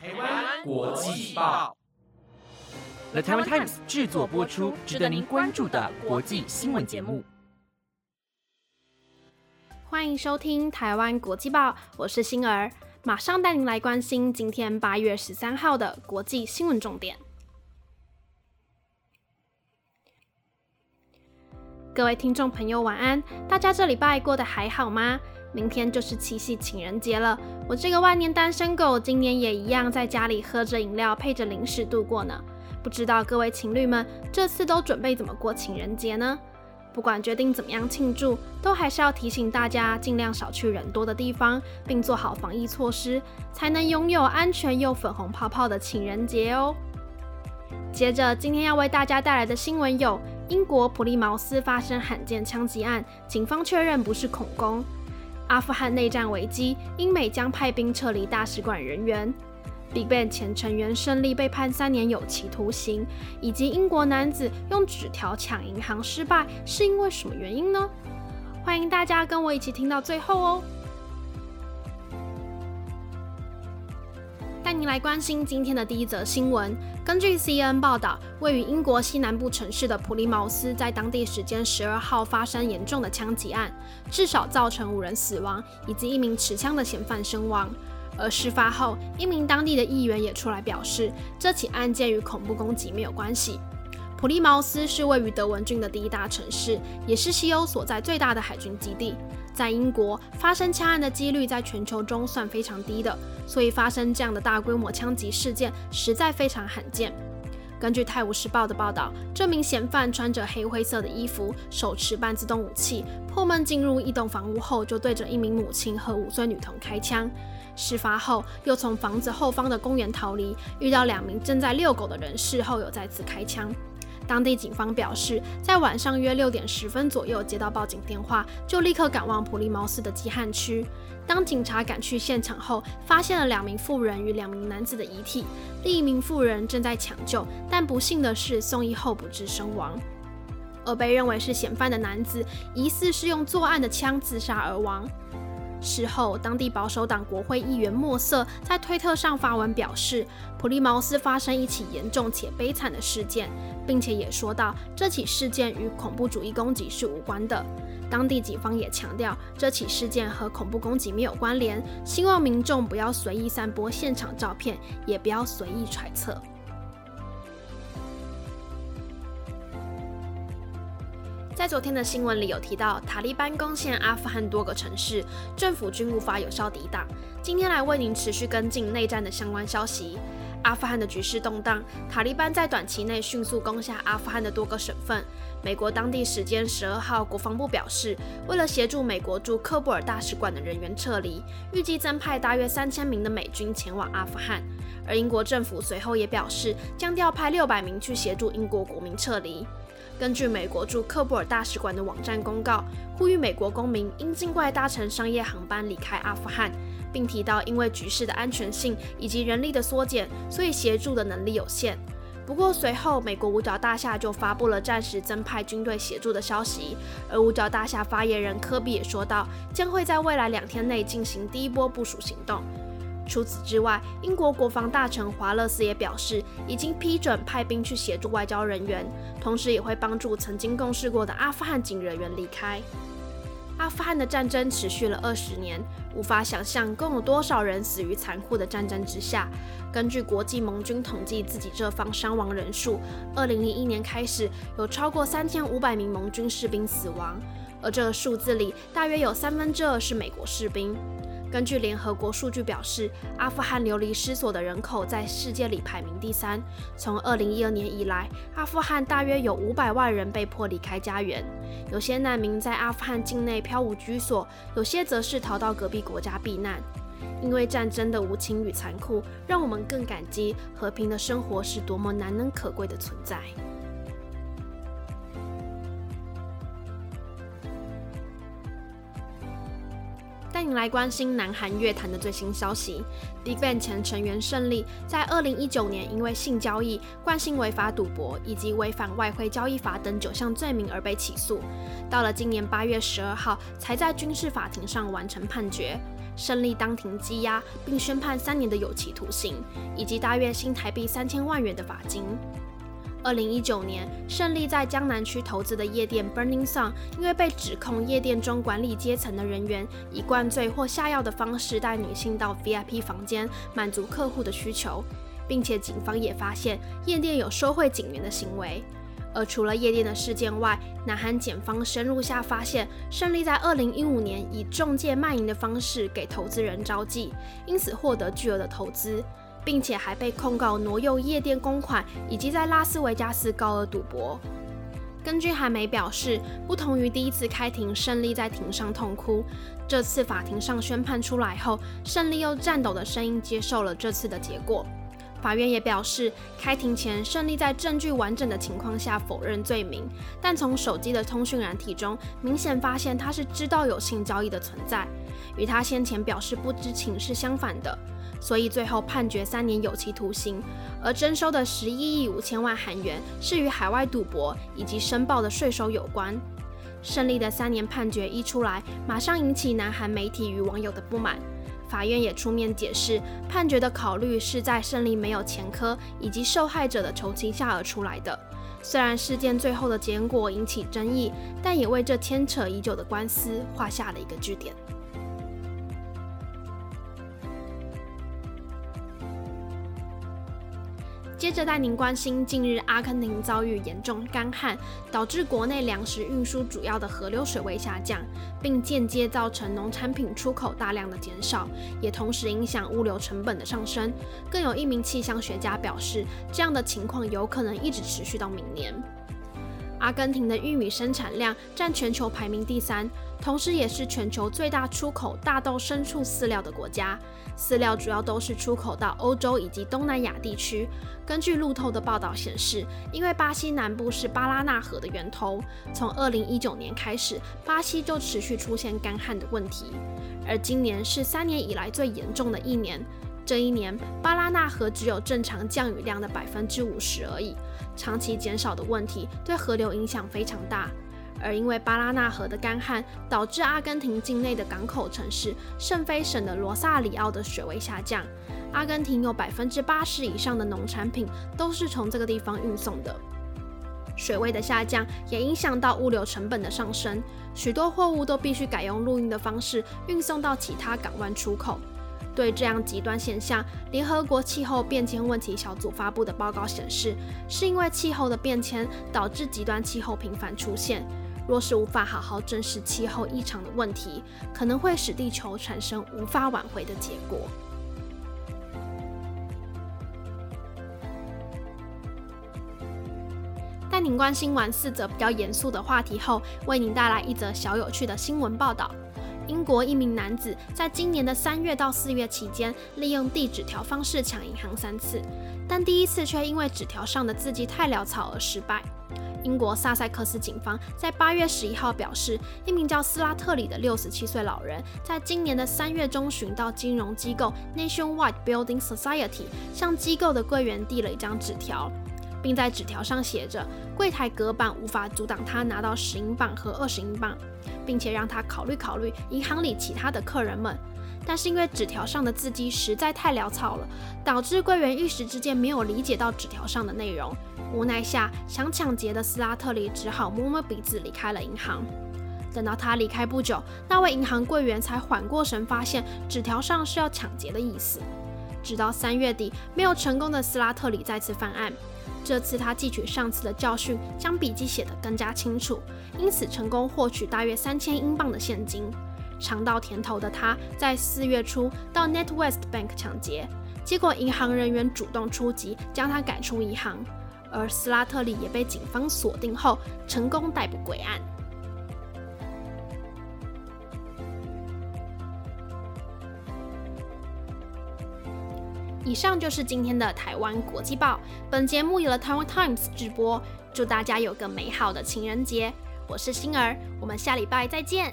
台湾国际报，The Taiwan Times 制作播出，值得您关注的国际新闻节目。欢迎收听台湾国际报，我是星儿，马上带您来关心今天八月十三号的国际新闻重点。各位听众朋友，晚安！大家这礼拜过得还好吗？明天就是七夕情人节了，我这个万年单身狗今年也一样在家里喝着饮料，配着零食度过呢。不知道各位情侣们这次都准备怎么过情人节呢？不管决定怎么样庆祝，都还是要提醒大家尽量少去人多的地方，并做好防疫措施，才能拥有安全又粉红泡泡的情人节哦。接着，今天要为大家带来的新闻有。英国普利茅斯发生罕见枪击案，警方确认不是恐攻。阿富汗内战危机，英美将派兵撤离大使馆人员。BigBang 前成员胜利被判三年有期徒刑，以及英国男子用纸条抢银行失败，是因为什么原因呢？欢迎大家跟我一起听到最后哦。带您来关心今天的第一则新闻。根据 CNN 报道，位于英国西南部城市的普利茅斯在当地时间十二号发生严重的枪击案，至少造成五人死亡，以及一名持枪的嫌犯身亡。而事发后，一名当地的议员也出来表示，这起案件与恐怖攻击没有关系。普利茅斯是位于德文郡的第一大城市，也是西欧所在最大的海军基地。在英国发生枪案的几率在全球中算非常低的，所以发生这样的大规模枪击事件实在非常罕见。根据《泰晤士报》的报道，这名嫌犯穿着黑灰色的衣服，手持半自动武器，破门进入一栋房屋后就对着一名母亲和五岁女童开枪。事发后又从房子后方的公园逃离，遇到两名正在遛狗的人，事后又再次开枪。当地警方表示，在晚上约六点十分左右接到报警电话，就立刻赶往普利茅斯的基汉区。当警察赶去现场后，发现了两名妇人与两名男子的遗体，另一名妇人正在抢救，但不幸的是送医后不治身亡。而被认为是嫌犯的男子，疑似是用作案的枪自杀而亡。事后，当地保守党国会议员莫瑟在推特上发文表示，普利茅斯发生一起严重且悲惨的事件，并且也说到这起事件与恐怖主义攻击是无关的。当地警方也强调，这起事件和恐怖攻击没有关联，希望民众不要随意散播现场照片，也不要随意揣测。在昨天的新闻里有提到，塔利班攻陷阿富汗多个城市，政府均无法有效抵挡。今天来为您持续跟进内战的相关消息。阿富汗的局势动荡，塔利班在短期内迅速攻下阿富汗的多个省份。美国当地时间十二号，国防部表示，为了协助美国驻喀布尔大使馆的人员撤离，预计增派大约三千名的美军前往阿富汗。而英国政府随后也表示，将调派六百名去协助英国国民撤离。根据美国驻克布尔大使馆的网站公告，呼吁美国公民应尽快搭乘商业航班离开阿富汗，并提到因为局势的安全性以及人力的缩减，所以协助的能力有限。不过随后，美国五角大厦就发布了暂时增派军队协助的消息，而五角大厦发言人科比也说到，将会在未来两天内进行第一波部署行动。除此之外，英国国防大臣华勒斯也表示，已经批准派兵去协助外交人员，同时也会帮助曾经共事过的阿富汗警人员离开。阿富汗的战争持续了二十年，无法想象共有多少人死于残酷的战争之下。根据国际盟军统计自己这方伤亡人数，二零零一年开始有超过三千五百名盟军士兵死亡，而这个数字里大约有三分之二是美国士兵。根据联合国数据表示，阿富汗流离失所的人口在世界里排名第三。从2012年以来，阿富汗大约有500万人被迫离开家园，有些难民在阿富汗境内飘无居所，有些则是逃到隔壁国家避难。因为战争的无情与残酷，让我们更感激和平的生活是多么难能可贵的存在。带你来关心南韩乐坛的最新消息。BigBang 前成员胜利在2019年因为性交易、惯性违法赌博以及违反外汇交易法等九项罪名而被起诉，到了今年8月12号才在军事法庭上完成判决。胜利当庭羁押，并宣判三年的有期徒刑，以及大约新台币三千万元的罚金。二零一九年，胜利在江南区投资的夜店 Burning Sun，因为被指控夜店中管理阶层的人员以灌醉或下药的方式带女性到 VIP 房间，满足客户的需求，并且警方也发现夜店有收贿警员的行为。而除了夜店的事件外，南韩检方深入下发现，胜利在二零一五年以中介卖淫的方式给投资人招妓，因此获得巨额的投资。并且还被控告挪用夜店公款，以及在拉斯维加斯高额赌博。根据韩媒表示，不同于第一次开庭，胜利在庭上痛哭，这次法庭上宣判出来后，胜利用颤抖的声音接受了这次的结果。法院也表示，开庭前胜利在证据完整的情况下否认罪名，但从手机的通讯软体中明显发现他是知道有性交易的存在，与他先前表示不知情是相反的。所以最后判决三年有期徒刑，而征收的十一亿五千万韩元是与海外赌博以及申报的税收有关。胜利的三年判决一出来，马上引起南韩媒体与网友的不满。法院也出面解释，判决的考虑是在胜利没有前科以及受害者的求情下而出来的。虽然事件最后的结果引起争议，但也为这牵扯已久的官司画下了一个句点。接着带您关心，近日阿根廷遭遇严重干旱，导致国内粮食运输主要的河流水位下降，并间接造成农产品出口大量的减少，也同时影响物流成本的上升。更有一名气象学家表示，这样的情况有可能一直持续到明年。阿根廷的玉米生产量占全球排名第三，同时也是全球最大出口大豆、牲畜饲料的国家。饲料主要都是出口到欧洲以及东南亚地区。根据路透的报道显示，因为巴西南部是巴拉纳河的源头，从2019年开始，巴西就持续出现干旱的问题，而今年是三年以来最严重的一年。这一年，巴拉纳河只有正常降雨量的百分之五十而已。长期减少的问题对河流影响非常大。而因为巴拉纳河的干旱，导致阿根廷境内的港口城市圣菲省的罗萨里奥的水位下降。阿根廷有百分之八十以上的农产品都是从这个地方运送的。水位的下降也影响到物流成本的上升，许多货物都必须改用陆运的方式运送到其他港湾出口。对这样极端现象，联合国气候变迁问题小组发布的报告显示，是因为气候的变迁导致极端气候频繁出现。若是无法好好正视气候异常的问题，可能会使地球产生无法挽回的结果。带您关心完四则比较严肃的话题后，为您带来一则小有趣的新闻报道。英国一名男子在今年的三月到四月期间，利用递纸条方式抢银行三次，但第一次却因为纸条上的字迹太潦草而失败。英国萨塞克斯警方在八月十一号表示，一名叫斯拉特里的六十七岁老人，在今年的三月中旬到金融机构 Nationwide Building Society 向机构的柜员递了一张纸条。并在纸条上写着：“柜台隔板无法阻挡他拿到十英镑和二十英镑，并且让他考虑考虑银行里其他的客人们。”但是因为纸条上的字迹实在太潦草了，导致柜员一时之间没有理解到纸条上的内容。无奈下，想抢劫的斯拉特里只好摸摸鼻子离开了银行。等到他离开不久，那位银行柜员才缓过神，发现纸条上是要抢劫的意思。直到三月底，没有成功的斯拉特里再次犯案。这次他汲取上次的教训，将笔记写得更加清楚，因此成功获取大约三千英镑的现金。尝到甜头的他，在四月初到 NetWest Bank 抢劫，结果银行人员主动出击，将他赶出银行。而斯拉特里也被警方锁定后，成功逮捕归案。以上就是今天的台湾国际报。本节目由台湾 Times 直播。祝大家有个美好的情人节！我是星儿，我们下礼拜再见。